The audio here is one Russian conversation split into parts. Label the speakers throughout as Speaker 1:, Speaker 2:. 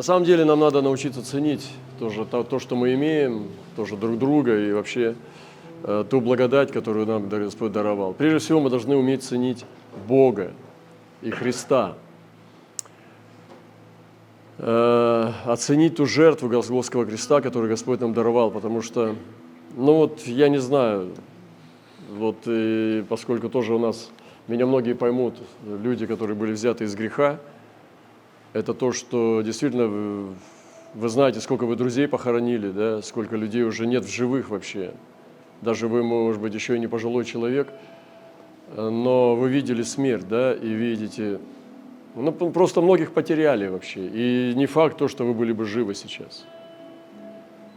Speaker 1: На самом деле нам надо научиться ценить тоже то, то, что мы имеем, тоже друг друга и вообще э, ту благодать, которую нам Господь даровал. Прежде всего мы должны уметь ценить Бога и Христа. Э, оценить ту жертву Голгофского креста, которую Господь нам даровал, потому что, ну вот, я не знаю, вот и поскольку тоже у нас, меня многие поймут, люди, которые были взяты из греха, это то, что действительно вы, вы знаете, сколько вы друзей похоронили, да, сколько людей уже нет в живых вообще. Даже вы, может быть, еще и не пожилой человек, но вы видели смерть, да, и видите, ну, просто многих потеряли вообще. И не факт то, что вы были бы живы сейчас.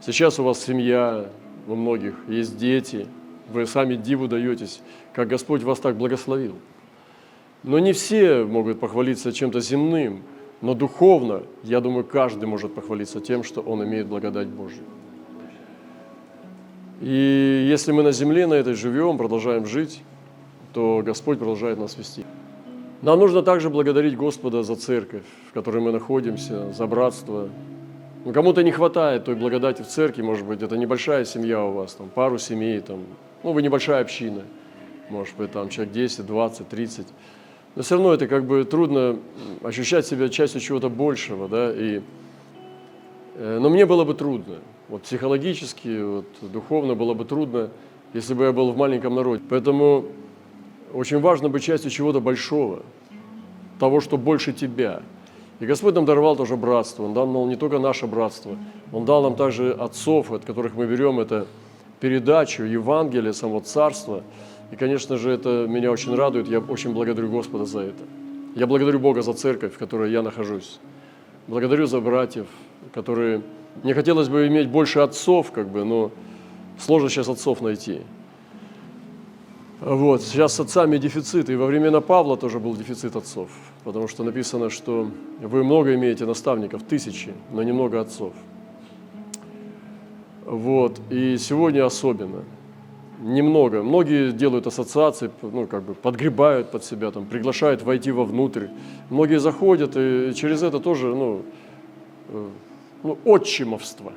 Speaker 1: Сейчас у вас семья, у многих есть дети, вы сами диву даетесь, как Господь вас так благословил. Но не все могут похвалиться чем-то земным, но духовно, я думаю, каждый может похвалиться тем, что он имеет благодать Божью. И если мы на земле, на этой живем, продолжаем жить, то Господь продолжает нас вести. Нам нужно также благодарить Господа за церковь, в которой мы находимся, за братство. Ну, кому-то не хватает той благодати в церкви, может быть, это небольшая семья у вас, там, пару семей, там, ну, вы небольшая община, может быть, там, человек 10, 20, 30. Но все равно это как бы трудно ощущать себя частью чего-то большего, да, и, э, но мне было бы трудно, вот психологически, вот, духовно было бы трудно, если бы я был в маленьком народе. Поэтому очень важно быть частью чего-то большого, того, что больше тебя. И Господь нам даровал тоже братство, Он дал нам не только наше братство, Он дал нам также отцов, от которых мы берем это передачу Евангелия, само Царство – и, конечно же, это меня очень радует. Я очень благодарю Господа за это. Я благодарю Бога за церковь, в которой я нахожусь. Благодарю за братьев, которые... Мне хотелось бы иметь больше отцов, как бы, но сложно сейчас отцов найти. Вот, сейчас с отцами дефицит, и во времена Павла тоже был дефицит отцов, потому что написано, что вы много имеете наставников, тысячи, но немного отцов. Вот, и сегодня особенно – немного. Многие делают ассоциации, ну, как бы подгребают под себя, там, приглашают войти вовнутрь. Многие заходят, и через это тоже, ну, э, ну отчимовство,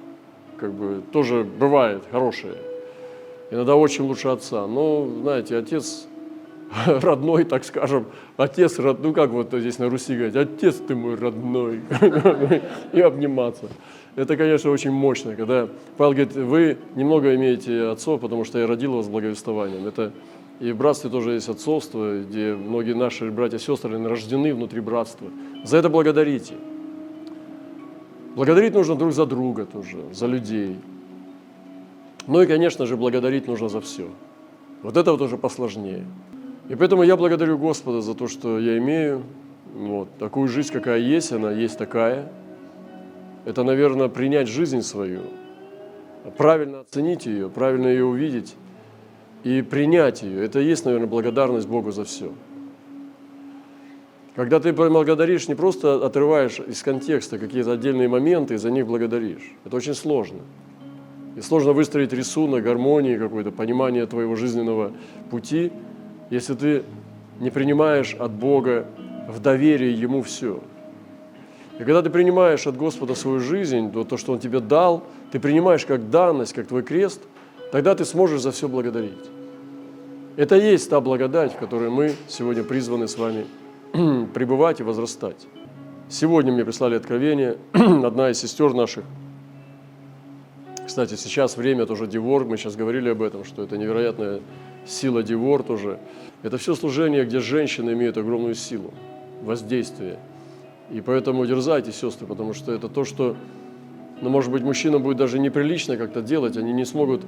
Speaker 1: как бы, тоже бывает хорошее. Иногда очень лучше отца. Но, знаете, отец родной, так скажем, отец родной, ну как вот здесь на Руси говорить, отец ты мой родной, и обниматься. Это, конечно, очень мощно, когда Павел говорит, вы немного имеете отцов, потому что я родил вас благовествованием. Это и в братстве тоже есть отцовство, где многие наши братья и сестры рождены внутри братства. За это благодарите. Благодарить нужно друг за друга тоже, за людей. Ну и, конечно же, благодарить нужно за все. Вот это вот уже посложнее. И поэтому я благодарю Господа за то, что я имею вот, такую жизнь, какая есть, она есть такая. Это, наверное, принять жизнь свою, правильно оценить ее, правильно ее увидеть и принять ее. Это и есть, наверное, благодарность Богу за все. Когда ты благодаришь, не просто отрываешь из контекста какие-то отдельные моменты и за них благодаришь. Это очень сложно. И сложно выстроить рисунок, гармонии какое-то, понимание твоего жизненного пути – если ты не принимаешь от Бога в доверие Ему все. И когда ты принимаешь от Господа свою жизнь, то, то, что Он тебе дал, ты принимаешь как данность, как твой крест, тогда ты сможешь за все благодарить. Это и есть та благодать, в которой мы сегодня призваны с вами пребывать и возрастать. Сегодня мне прислали откровение, одна из сестер наших, кстати, сейчас время тоже Девор, мы сейчас говорили об этом, что это невероятная сила Девор тоже. Это все служение, где женщины имеют огромную силу, воздействие. И поэтому дерзайте, сестры, потому что это то, что, ну, может быть, мужчинам будет даже неприлично как-то делать, они не смогут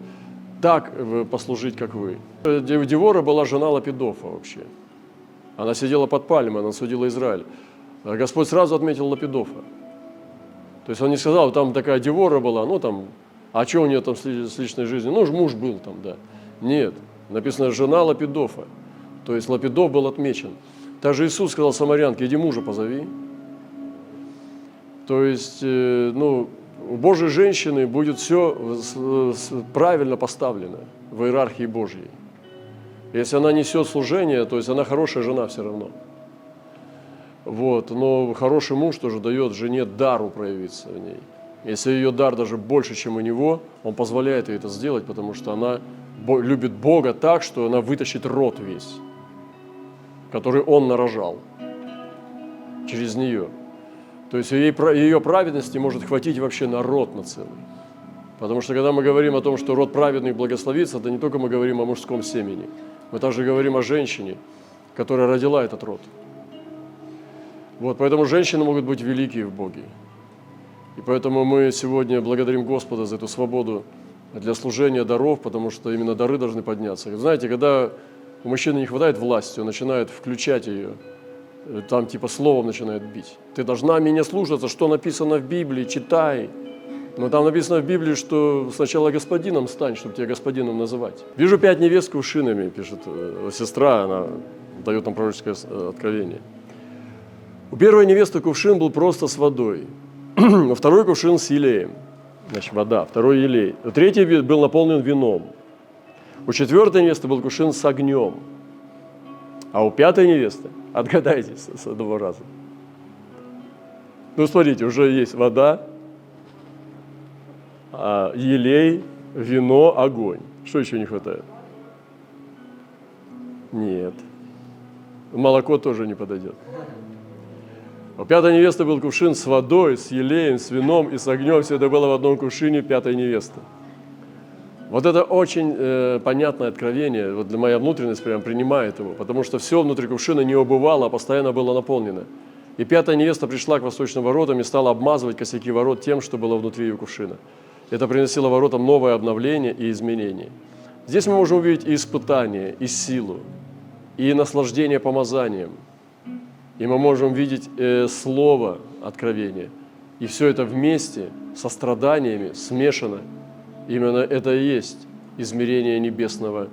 Speaker 1: так э, послужить, как вы. Девора была жена Лапидофа вообще. Она сидела под пальмой, она судила Израиль. А Господь сразу отметил Лапидофа. То есть он не сказал, там такая Девора была, ну там, а что у нее там с личной жизнью? Ну, муж был там, да. Нет, Написано «жена Лапидофа». То есть Лапидов был отмечен. Также Иисус сказал самарянке, иди мужа позови. То есть, э, ну, у Божьей женщины будет все правильно поставлено в иерархии Божьей. Если она несет служение, то есть она хорошая жена все равно. Вот, но хороший муж тоже дает жене дару проявиться в ней. Если ее дар даже больше, чем у него, он позволяет ей это сделать, потому что она любит Бога так, что она вытащит род весь, который он нарожал через нее. То есть ее, ее праведности может хватить вообще на род на целый. Потому что когда мы говорим о том, что род праведный благословится, это не только мы говорим о мужском семени, мы также говорим о женщине, которая родила этот род. Вот, поэтому женщины могут быть великие в Боге. И поэтому мы сегодня благодарим Господа за эту свободу для служения даров, потому что именно дары должны подняться. Знаете, когда у мужчины не хватает власти, он начинает включать ее, там типа словом начинает бить. Ты должна меня слушаться, что написано в Библии, читай. Но там написано в Библии, что сначала господином стань, чтобы тебя господином называть. Вижу пять невест кувшинами, пишет э, сестра, она дает нам пророческое э, откровение. У первой невесты кувшин был просто с водой, второй кувшин с елеем, значит, вода, второй елей. Третий был наполнен вином. У четвертой невесты был кувшин с огнем. А у пятой невесты, отгадайте с, с одного раза. Ну, смотрите, уже есть вода, а, елей, вино, огонь. Что еще не хватает? Нет. Молоко тоже не подойдет. У пятой невесты был кувшин с водой, с елеем, с вином и с огнем. Все это было в одном кувшине пятой невесты. Вот это очень э, понятное откровение. Вот для моя внутренность прям принимает его. Потому что все внутри кувшина не убывало, а постоянно было наполнено. И пятая невеста пришла к восточным воротам и стала обмазывать косяки ворот тем, что было внутри ее кувшина. Это приносило воротам новое обновление и изменение. Здесь мы можем увидеть и испытание, и силу, и наслаждение помазанием – и мы можем видеть э, слово откровения. И все это вместе, со страданиями, смешано. Именно это и есть измерение небесного,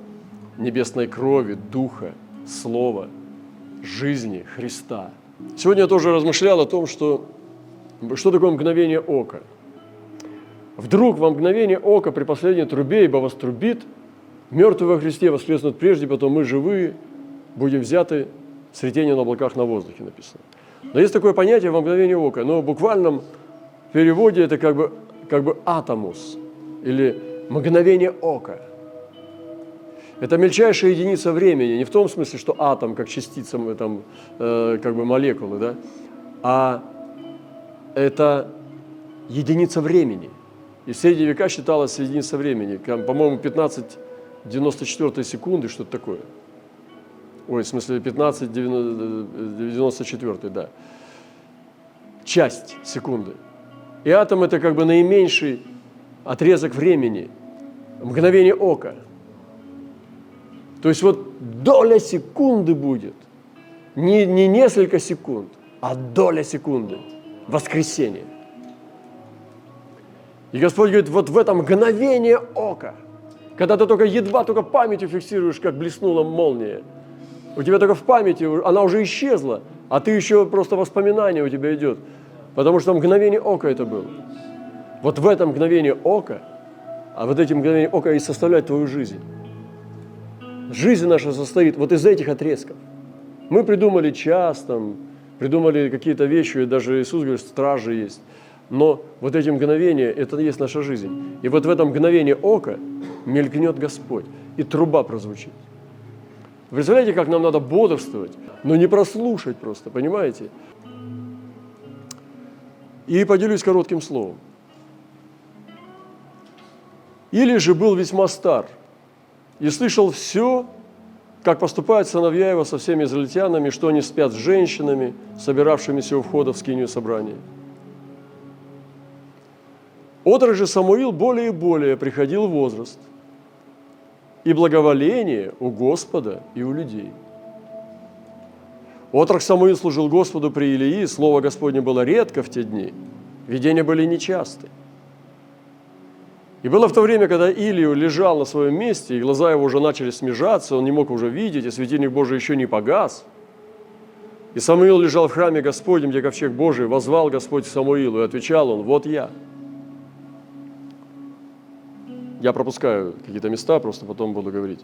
Speaker 1: небесной крови, духа, слова, жизни Христа. Сегодня я тоже размышлял о том, что, что такое мгновение ока. Вдруг во мгновение ока при последней трубе, ибо вострубит, мертвые во Христе воскреснут прежде, потом мы живые, будем взяты цветение на облаках на воздухе написано. Но есть такое понятие во мгновение ока, но в буквальном переводе это как бы, как бы атомус или мгновение ока. Это мельчайшая единица времени, не в том смысле, что атом как частица, там, э, как бы молекулы, да, а это единица времени. И в средние века считалась единица времени, по-моему, 15-94 секунды, что-то такое – ой, в смысле 15, 94, да, часть секунды. И атом это как бы наименьший отрезок времени, мгновение ока. То есть вот доля секунды будет, не, не несколько секунд, а доля секунды, воскресенье. И Господь говорит, вот в это мгновение ока, когда ты только едва только памятью фиксируешь, как блеснула молния – у тебя только в памяти, она уже исчезла, а ты еще просто воспоминание у тебя идет. Потому что мгновение ока это было. Вот в этом мгновении ока, а вот эти мгновения ока и составляют твою жизнь. Жизнь наша состоит вот из этих отрезков. Мы придумали час, там, придумали какие-то вещи, даже Иисус говорит, стражи есть. Но вот эти мгновения, это и есть наша жизнь. И вот в этом мгновении ока мелькнет Господь, и труба прозвучит. Представляете, как нам надо бодрствовать, но не прослушать просто, понимаете? И поделюсь коротким словом. Или же был весьма стар и слышал все, как поступают сыновья его со всеми израильтянами, что они спят с женщинами, собиравшимися у входа в скинию собрания. Отрок же Самуил более и более приходил в возраст – и благоволение у Господа и у людей. Отрок Самуил служил Господу при Илии, Слово Господне было редко в те дни, видения были нечасты. И было в то время, когда Илию лежал на своем месте, и глаза его уже начали смежаться, он не мог уже видеть, и светильник Божий еще не погас. И Самуил лежал в храме Господнем, где ковчег Божий, возвал Господь Самуилу, и отвечал он, вот я – Я пропускаю какие-то места, просто потом буду говорить.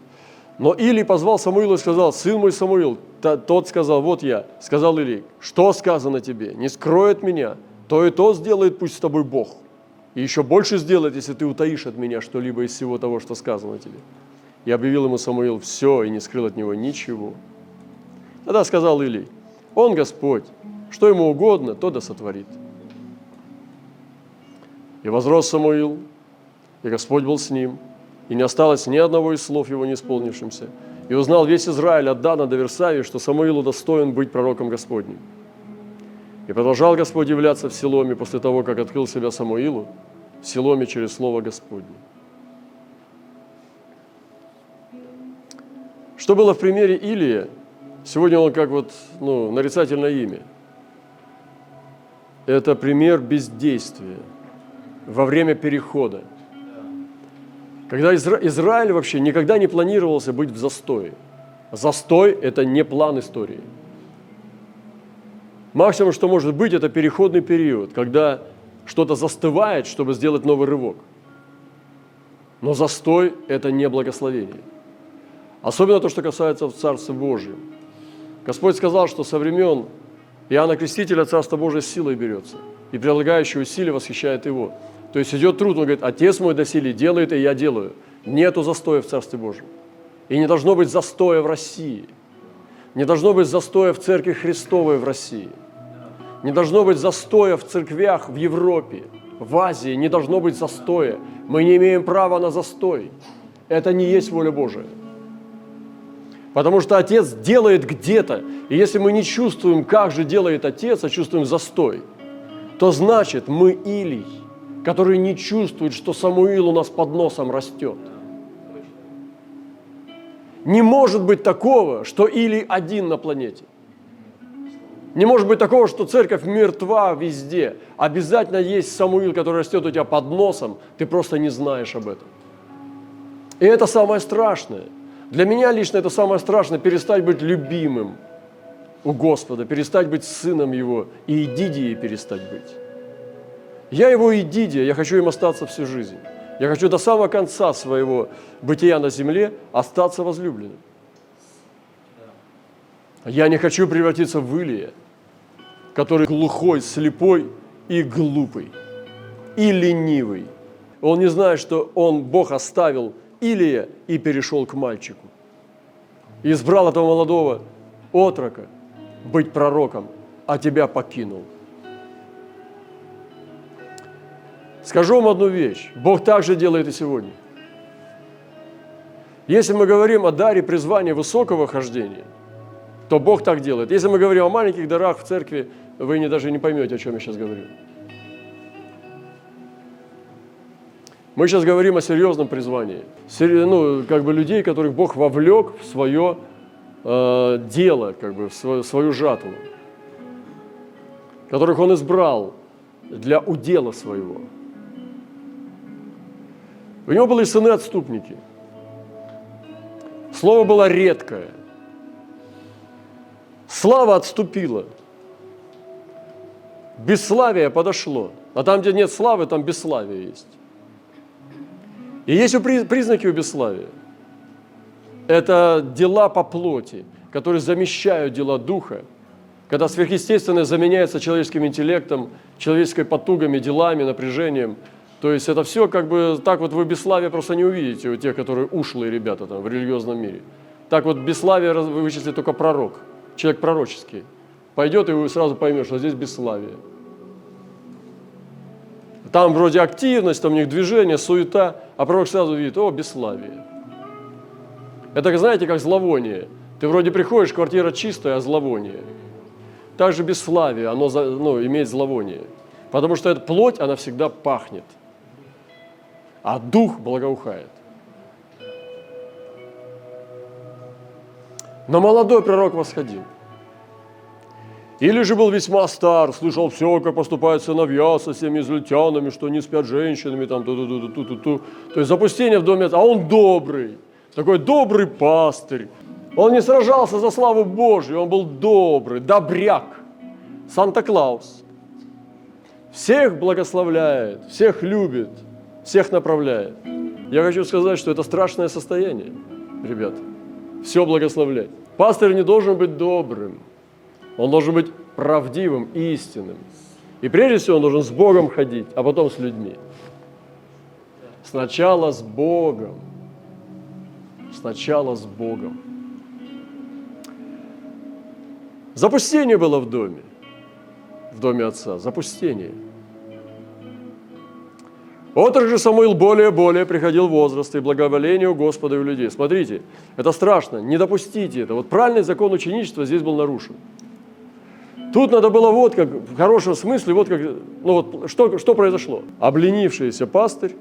Speaker 1: Но Или позвал Самуила и сказал, сын мой Самуил, тот сказал, вот я, сказал Или, что сказано тебе, не скроет меня, то и то сделает пусть с тобой Бог. И еще больше сделает, если ты утаишь от меня что-либо из всего того, что сказано тебе. И объявил ему Самуил все, и не скрыл от него ничего. Тогда сказал Илий, он Господь, что ему угодно, то да сотворит. И возрос Самуил, и Господь был с ним, и не осталось ни одного из слов его не исполнившимся. И узнал весь Израиль от Дана до Версавии, что Самуилу достоин быть пророком Господним. И продолжал Господь являться в Силоме после того, как открыл себя Самуилу, в Силоме через Слово Господне. Что было в примере Илия? Сегодня он как вот ну, нарицательное имя. Это пример бездействия во время перехода. Когда Изра... Израиль вообще никогда не планировался быть в застое. Застой – это не план истории. Максимум, что может быть, это переходный период, когда что-то застывает, чтобы сделать новый рывок. Но застой – это не благословение. Особенно то, что касается в Царстве Божьем. Господь сказал, что со времен Иоанна Крестителя Царство Божие силой берется, и прилагающие усилия восхищает его. То есть идет труд, он говорит, Отец мой доселе делает, и я делаю. Нету застоя в Царстве Божьем. И не должно быть застоя в России. Не должно быть застоя в Церкви Христовой в России. Не должно быть застоя в церквях в Европе, в Азии. Не должно быть застоя. Мы не имеем права на застой. Это не есть воля Божия. Потому что Отец делает где-то. И если мы не чувствуем, как же делает Отец, а чувствуем застой, то значит мы Илий, который не чувствует, что Самуил у нас под носом растет. Не может быть такого, что Илий один на планете. Не может быть такого, что церковь мертва везде. Обязательно есть Самуил, который растет у тебя под носом, ты просто не знаешь об этом. И это самое страшное – для меня лично это самое страшное – перестать быть любимым у Господа, перестать быть сыном Его и идидией перестать быть. Я Его идидия, я хочу им остаться всю жизнь. Я хочу до самого конца своего бытия на земле остаться возлюбленным. Я не хочу превратиться в Илия, который глухой, слепой и глупый, и ленивый. Он не знает, что он, Бог оставил Илия и перешел к мальчику. Избрал этого молодого отрока быть пророком, а тебя покинул. Скажу вам одну вещь. Бог также делает и сегодня. Если мы говорим о даре призвания высокого хождения, то Бог так делает. Если мы говорим о маленьких дарах в церкви, вы не, даже не поймете, о чем я сейчас говорю. Мы сейчас говорим о серьезном призвании. Ну, как бы людей, которых Бог вовлек в свое э, дело, как бы в свою, свою жатву. Которых Он избрал для удела своего. У него были сыны-отступники. Слово было редкое. Слава отступила. Бесславие подошло. А там, где нет славы, там бесславие есть. И есть признаки у бесславия. Это дела по плоти, которые замещают дела духа, когда сверхъестественное заменяется человеческим интеллектом, человеческой потугами, делами, напряжением. То есть это все как бы так вот вы бесславие просто не увидите у тех, которые ушлые ребята там в религиозном мире. Так вот бесславие вы вычислите только пророк, человек пророческий. Пойдет и вы сразу поймете, что здесь бесславие. Там вроде активность, там у них движение, суета, а пророк сразу видит, о, бесславие. Это, знаете, как зловоние. Ты вроде приходишь, квартира чистая, а зловоние. Также бесславие, оно ну, имеет зловоние. Потому что эта плоть, она всегда пахнет. А дух благоухает. Но молодой пророк восходил. Или же был весьма стар, слышал все, как поступают сыновья со всеми израильтянами, что они спят женщинами, там, -ту -ту -ту -ту -ту. То есть запустение в доме, а он добрый, такой добрый пастырь. Он не сражался за славу Божью, он был добрый, добряк, Санта-Клаус. Всех благословляет, всех любит, всех направляет. Я хочу сказать, что это страшное состояние, ребята. все благословлять. Пастырь не должен быть добрым, он должен быть правдивым, истинным. И прежде всего он должен с Богом ходить, а потом с людьми. Сначала с Богом. Сначала с Богом. Запустение было в доме, в доме отца. Запустение. Отрок Самуил более-более приходил в возраст и благоволению Господа и у людей. Смотрите, это страшно, не допустите это. Вот правильный закон ученичества здесь был нарушен. Тут надо было вот как, в хорошем смысле, вот как, ну вот что, что произошло. Обленившийся пастырь,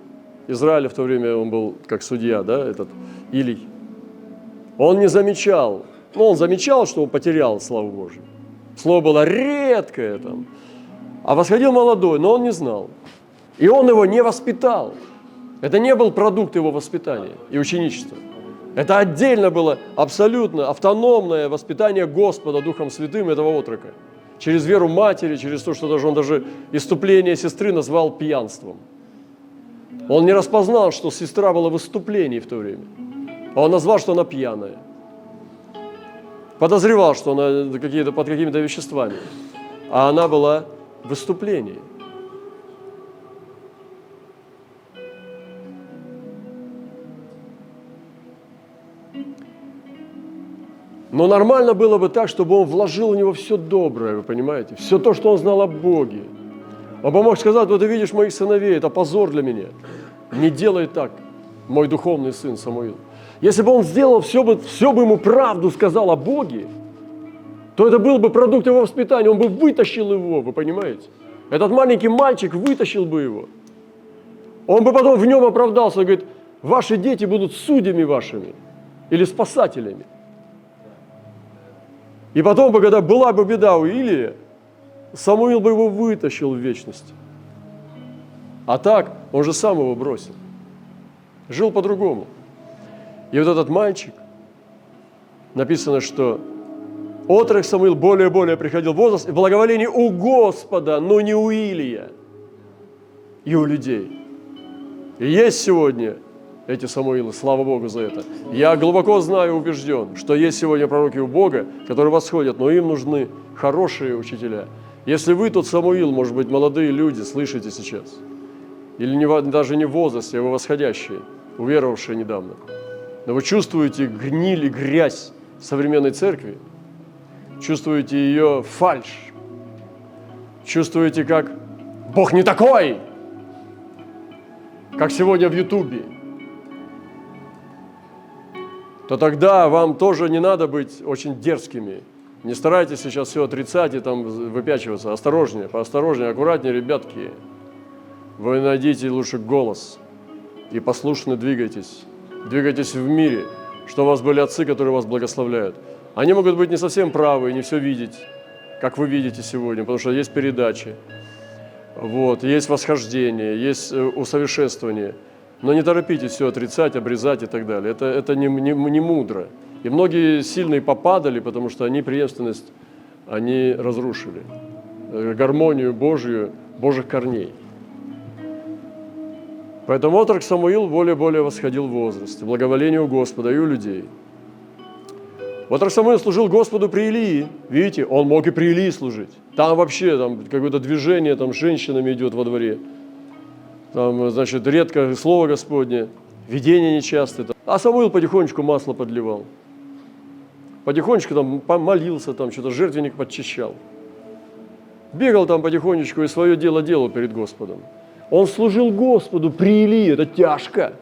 Speaker 1: Израиля в то время он был как судья, да, этот Илий, он не замечал, ну он замечал, что он потерял славу Божию. Слово было редкое там, а восходил молодой, но он не знал. И он его не воспитал. Это не был продукт его воспитания и ученичества. Это отдельно было абсолютно автономное воспитание Господа Духом Святым этого отрока. Через веру матери, через то, что даже он даже иступление сестры назвал пьянством. Он не распознал, что сестра была в выступлении в то время. А он назвал, что она пьяная. Подозревал, что она какие-то, под какими-то веществами. А она была в выступлении. Но нормально было бы так, чтобы он вложил в него все доброе, вы понимаете? Все то, что он знал о Боге. Он бы мог сказать, вот ты видишь моих сыновей, это позор для меня. Не делай так, мой духовный сын Самуил. Если бы он сделал все бы, все бы ему правду сказал о Боге, то это был бы продукт его воспитания, он бы вытащил его, вы понимаете? Этот маленький мальчик вытащил бы его. Он бы потом в нем оправдался, говорит, ваши дети будут судьями вашими или спасателями. И потом бы, когда была бы беда у Илии, Самуил бы его вытащил в вечность. А так, он же сам его бросил. Жил по-другому. И вот этот мальчик, написано, что отрок Самуил более-более приходил в возраст, и благоволение у Господа, но не у Илия и у людей. И есть сегодня эти Самуилы, слава Богу за это. Я глубоко знаю убежден, что есть сегодня пророки у Бога, которые восходят, но им нужны хорошие учителя. Если вы тот Самуил, может быть, молодые люди, слышите сейчас, или не, даже не в возрасте, а вы восходящие, уверовавшие недавно, но вы чувствуете гниль и грязь современной церкви, чувствуете ее фальш, чувствуете, как Бог не такой, как сегодня в Ютубе, то тогда вам тоже не надо быть очень дерзкими. Не старайтесь сейчас все отрицать и там выпячиваться. Осторожнее, поосторожнее, аккуратнее, ребятки. Вы найдите лучше голос и послушно двигайтесь. Двигайтесь в мире, что у вас были отцы, которые вас благословляют. Они могут быть не совсем правы не все видеть, как вы видите сегодня, потому что есть передачи, вот, есть восхождение, есть э, усовершенствование – но не торопитесь все отрицать, обрезать и так далее. Это, это не, не, не мудро. И многие сильные попадали, потому что они преемственность, они разрушили. Э, гармонию Божью, Божьих корней. Поэтому отрок Самуил более-более восходил в возрасте, благоволению Господа и у людей. Отрок Самуил служил Господу при Илии. Видите, он мог и при Илии служить. Там вообще там, какое-то движение там, с женщинами идет во дворе там, значит, редко Слово Господне, видение нечастое. А Самуил потихонечку масло подливал. Потихонечку там молился, там что-то жертвенник подчищал. Бегал там потихонечку и свое дело делал перед Господом. Он служил Господу при Илии, это тяжко.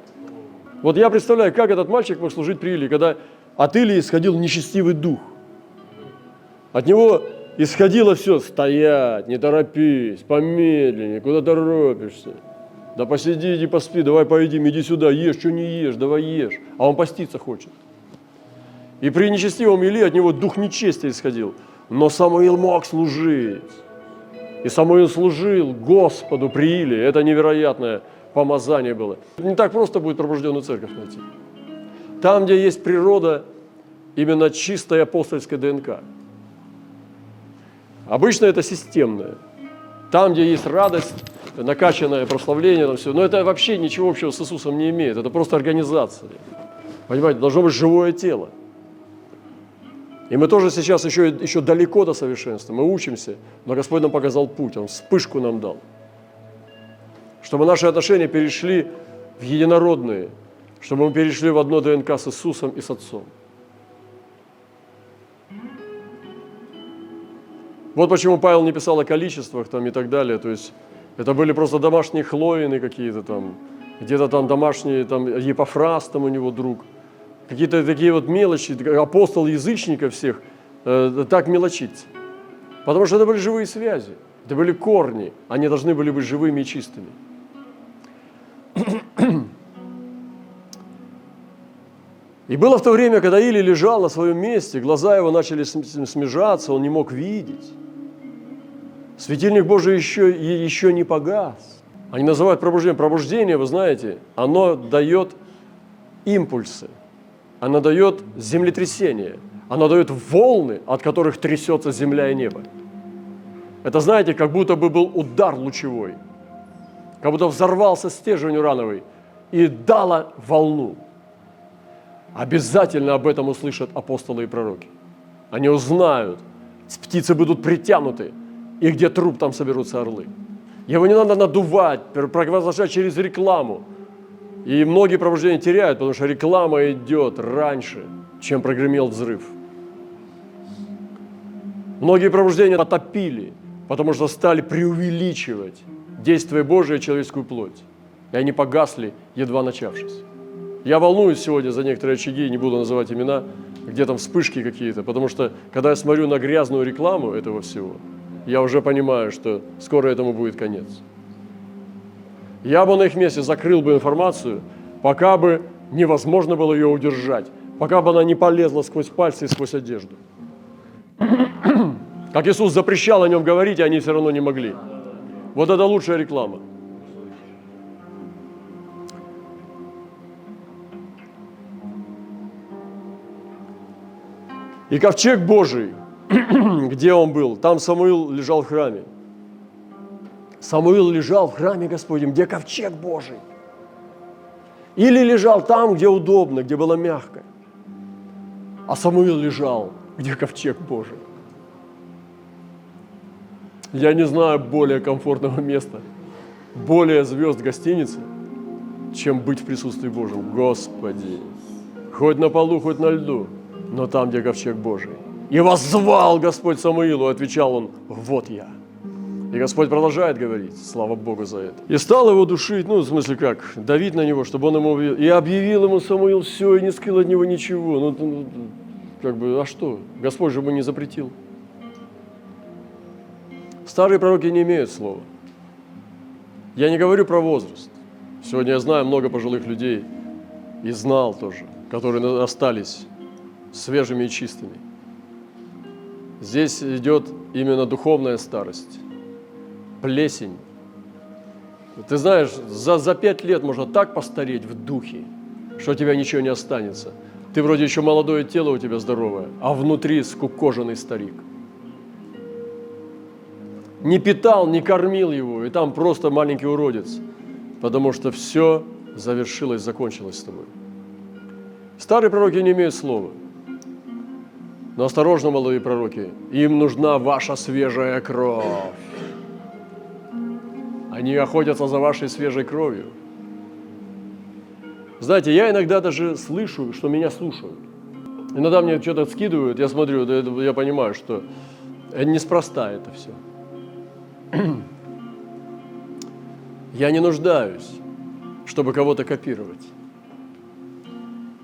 Speaker 1: Вот я представляю, как этот мальчик мог служить при Илии, когда от Илии исходил нечестивый дух. От него исходило все, стоять, не торопись, помедленнее, куда торопишься. Да посиди, иди поспи, давай поедим, иди сюда, ешь, что не ешь, давай ешь. А он поститься хочет. И при нечестивом Или от него дух нечестия исходил. Но Самуил мог служить. И Самуил служил Господу при Иле. Это невероятное помазание было. Не так просто будет пробужденную церковь найти. Там, где есть природа именно чистой апостольской ДНК. Обычно это системное. Там, где есть радость, накачанное прославление, там все. Но это вообще ничего общего с Иисусом не имеет. Это просто организация. Понимаете, должно быть живое тело. И мы тоже сейчас еще, еще далеко до совершенства. Мы учимся, но Господь нам показал путь, Он вспышку нам дал. Чтобы наши отношения перешли в единородные, чтобы мы перешли в одно ДНК с Иисусом и с Отцом. Вот почему Павел не писал о количествах там и так далее. То есть это были просто домашние хлоины какие-то там, где-то там домашние, там Епофраз там у него друг. Какие-то такие вот мелочи, апостол язычников всех, э, так мелочить. Потому что это были живые связи, это были корни, они должны были быть живыми и чистыми. И было в то время, когда Или лежал на своем месте, глаза его начали смежаться, он не мог видеть. Светильник Божий еще, еще не погас. Они называют пробуждение. Пробуждение, вы знаете, оно дает импульсы, оно дает землетрясение, оно дает волны, от которых трясется земля и небо. Это, знаете, как будто бы был удар лучевой, как будто взорвался стержень урановый и дало волну. Обязательно об этом услышат апостолы и пророки. Они узнают, птицы будут притянуты, и где труп, там соберутся орлы. Его не надо надувать, провозглашать через рекламу. И многие пробуждения теряют, потому что реклама идет раньше, чем прогремел взрыв. Многие пробуждения потопили, потому что стали преувеличивать действие Божие человеческую плоть. И они погасли, едва начавшись. Я волнуюсь сегодня за некоторые очаги, не буду называть имена, где там вспышки какие-то, потому что когда я смотрю на грязную рекламу этого всего, я уже понимаю, что скоро этому будет конец. Я бы на их месте закрыл бы информацию, пока бы невозможно было ее удержать, пока бы она не полезла сквозь пальцы и сквозь одежду. Как Иисус запрещал о нем говорить, а они все равно не могли. Вот это лучшая реклама. И ковчег Божий, где он был? Там Самуил лежал в храме. Самуил лежал в храме Господнем, где ковчег Божий. Или лежал там, где удобно, где было мягко. А Самуил лежал, где ковчег Божий. Я не знаю более комфортного места, более звезд гостиницы, чем быть в присутствии Божьем. Господи, хоть на полу, хоть на льду – но там, где ковчег Божий. И воззвал Господь Самуилу, отвечал он, вот я. И Господь продолжает говорить, слава Богу за это. И стал его душить, ну, в смысле как, давить на него, чтобы он ему объявил. И объявил ему Самуил все, и не скрыл от него ничего. Ну, ну, как бы, а что? Господь же ему не запретил. Старые пророки не имеют слова. Я не говорю про возраст. Сегодня я знаю много пожилых людей, и знал тоже, которые остались свежими и чистыми. Здесь идет именно духовная старость, плесень. Ты знаешь, за, за пять лет можно так постареть в духе, что у тебя ничего не останется. Ты вроде еще молодое тело у тебя здоровое, а внутри скукоженный старик. Не питал, не кормил его, и там просто маленький уродец, потому что все завершилось, закончилось с тобой. Старые пророки не имеют слова – но осторожно, молодые пророки, им нужна ваша свежая кровь. Они охотятся за вашей свежей кровью. Знаете, я иногда даже слышу, что меня слушают. Иногда мне что-то скидывают, я смотрю, я понимаю, что неспроста это все. Я не нуждаюсь, чтобы кого-то копировать.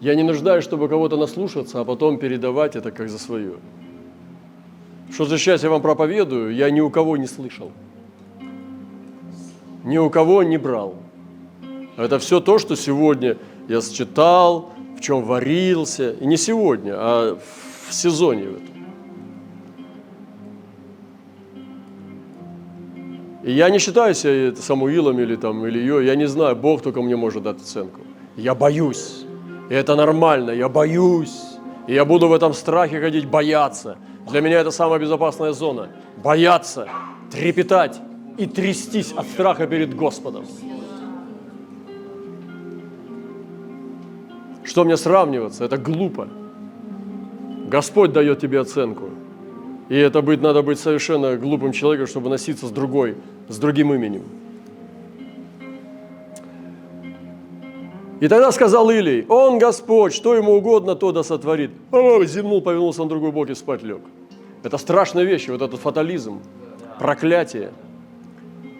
Speaker 1: Я не нуждаюсь, чтобы кого-то наслушаться, а потом передавать это как за свое. Что за счастье вам проповедую, я ни у кого не слышал. Ни у кого не брал. Это все то, что сегодня я считал, в чем варился. И не сегодня, а в сезоне в этом. И я не считаю себя Самуилом или там Ильей, я не знаю, Бог только мне может дать оценку. Я боюсь. И это нормально, я боюсь. И я буду в этом страхе ходить, бояться. Для меня это самая безопасная зона. Бояться, трепетать и трястись от страха перед Господом. Что мне сравниваться? Это глупо. Господь дает тебе оценку. И это быть, надо быть совершенно глупым человеком, чтобы носиться с другой, с другим именем. И тогда сказал Илий, он Господь, что ему угодно, то да сотворит. О, земнул, повернулся на другой бок и спать лег. Это страшная вещь, вот этот фатализм, проклятие.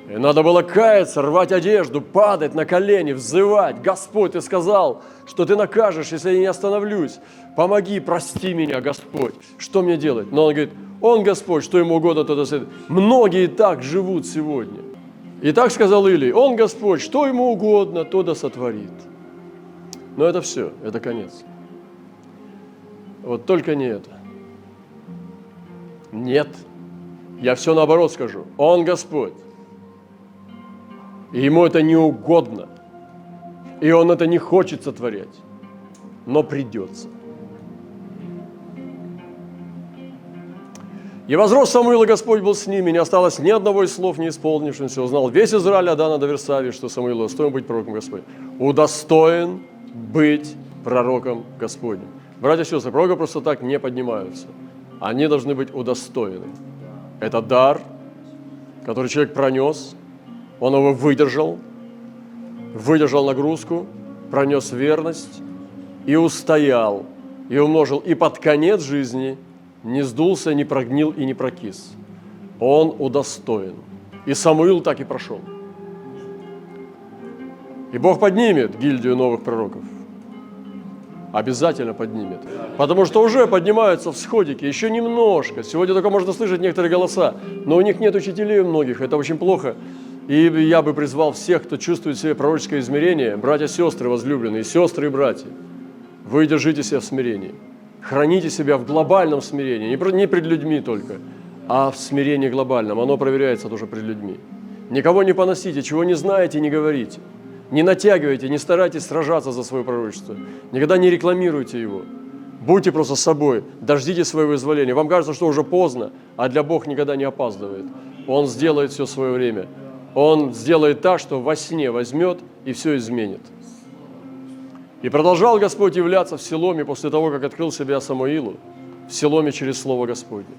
Speaker 1: И надо было каяться, рвать одежду, падать на колени, взывать. Господь, ты сказал, что ты накажешь, если я не остановлюсь. Помоги, прости меня, Господь. Что мне делать? Но он говорит, он Господь, что ему угодно, то да сотворит. Многие так живут сегодня. И так сказал Илий, он Господь, что ему угодно, то да сотворит. Но это все, это конец. Вот только не это. Нет. Я все наоборот скажу. Он Господь. И ему это не угодно. И он это не хочет сотворять. Но придется. И возрос Самуил, и Господь был с ними, не осталось ни одного из слов не исполнившимся. Узнал весь Израиль Адана до Версавии, что Самуил достоин быть пророком Господним. Удостоен быть пророком Господним. Братья и сестры, пророка просто так не поднимаются. Они должны быть удостоены. Это дар, который человек пронес, он его выдержал, выдержал нагрузку, пронес верность и устоял, и умножил, и под конец жизни не сдулся, не прогнил и не прокис. Он удостоен. И Самуил так и прошел. И Бог поднимет гильдию новых пророков. Обязательно поднимет. Потому что уже поднимаются всходики, еще немножко. Сегодня только можно слышать некоторые голоса, но у них нет учителей у многих, это очень плохо. И я бы призвал всех, кто чувствует себе пророческое измерение, братья, сестры возлюбленные, сестры и братья, вы держите себя в смирении. Храните себя в глобальном смирении, не пред людьми только, а в смирении глобальном. Оно проверяется тоже пред людьми. Никого не поносите, чего не знаете, не говорите. Не натягивайте, не старайтесь сражаться за свое пророчество. Никогда не рекламируйте его. Будьте просто собой, дождитесь своего изволения. Вам кажется, что уже поздно, а для Бога никогда не опаздывает. Он сделает все свое время. Он сделает так, что во сне возьмет и все изменит. И продолжал Господь являться в Селоме после того, как открыл себя Самуилу, в Селоме через Слово Господне.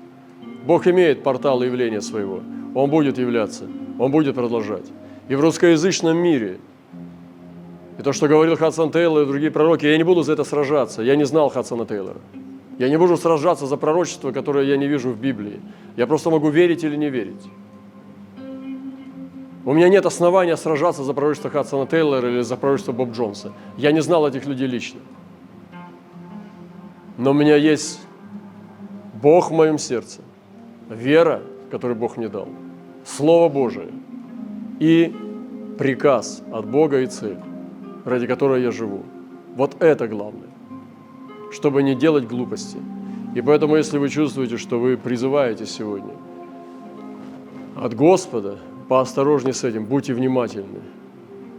Speaker 1: Бог имеет портал явления своего. Он будет являться, Он будет продолжать. И в русскоязычном мире – и то, что говорил Хадсон Тейлор и другие пророки, я не буду за это сражаться. Я не знал Хадсона Тейлора. Я не буду сражаться за пророчество, которое я не вижу в Библии. Я просто могу верить или не верить. У меня нет основания сражаться за пророчество Хадсона Тейлора или за пророчество Боб Джонса. Я не знал этих людей лично. Но у меня есть Бог в моем сердце, вера, которую Бог мне дал, Слово Божие и приказ от Бога и цель ради которой я живу. Вот это главное, чтобы не делать глупости. И поэтому, если вы чувствуете, что вы призываете сегодня от Господа, поосторожнее с этим, будьте внимательны.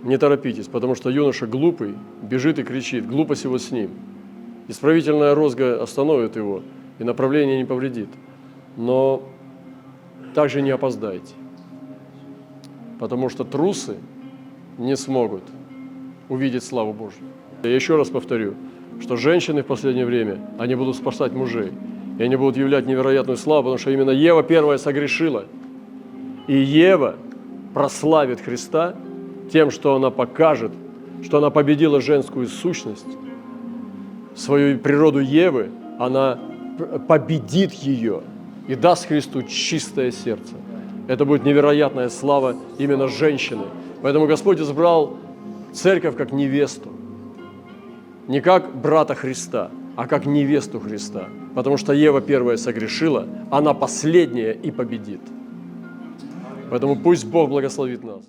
Speaker 1: Не торопитесь, потому что юноша глупый, бежит и кричит, глупость его с ним. Исправительная розга остановит его, и направление не повредит. Но также не опоздайте, потому что трусы не смогут увидеть славу Божью. Я еще раз повторю, что женщины в последнее время, они будут спасать мужей. И они будут являть невероятную славу, потому что именно Ева первая согрешила. И Ева прославит Христа тем, что она покажет, что она победила женскую сущность, свою природу Евы, она победит ее и даст Христу чистое сердце. Это будет невероятная слава именно женщины. Поэтому Господь избрал церковь как невесту. Не как брата Христа, а как невесту Христа. Потому что Ева первая согрешила, она последняя и победит. Поэтому пусть Бог благословит нас.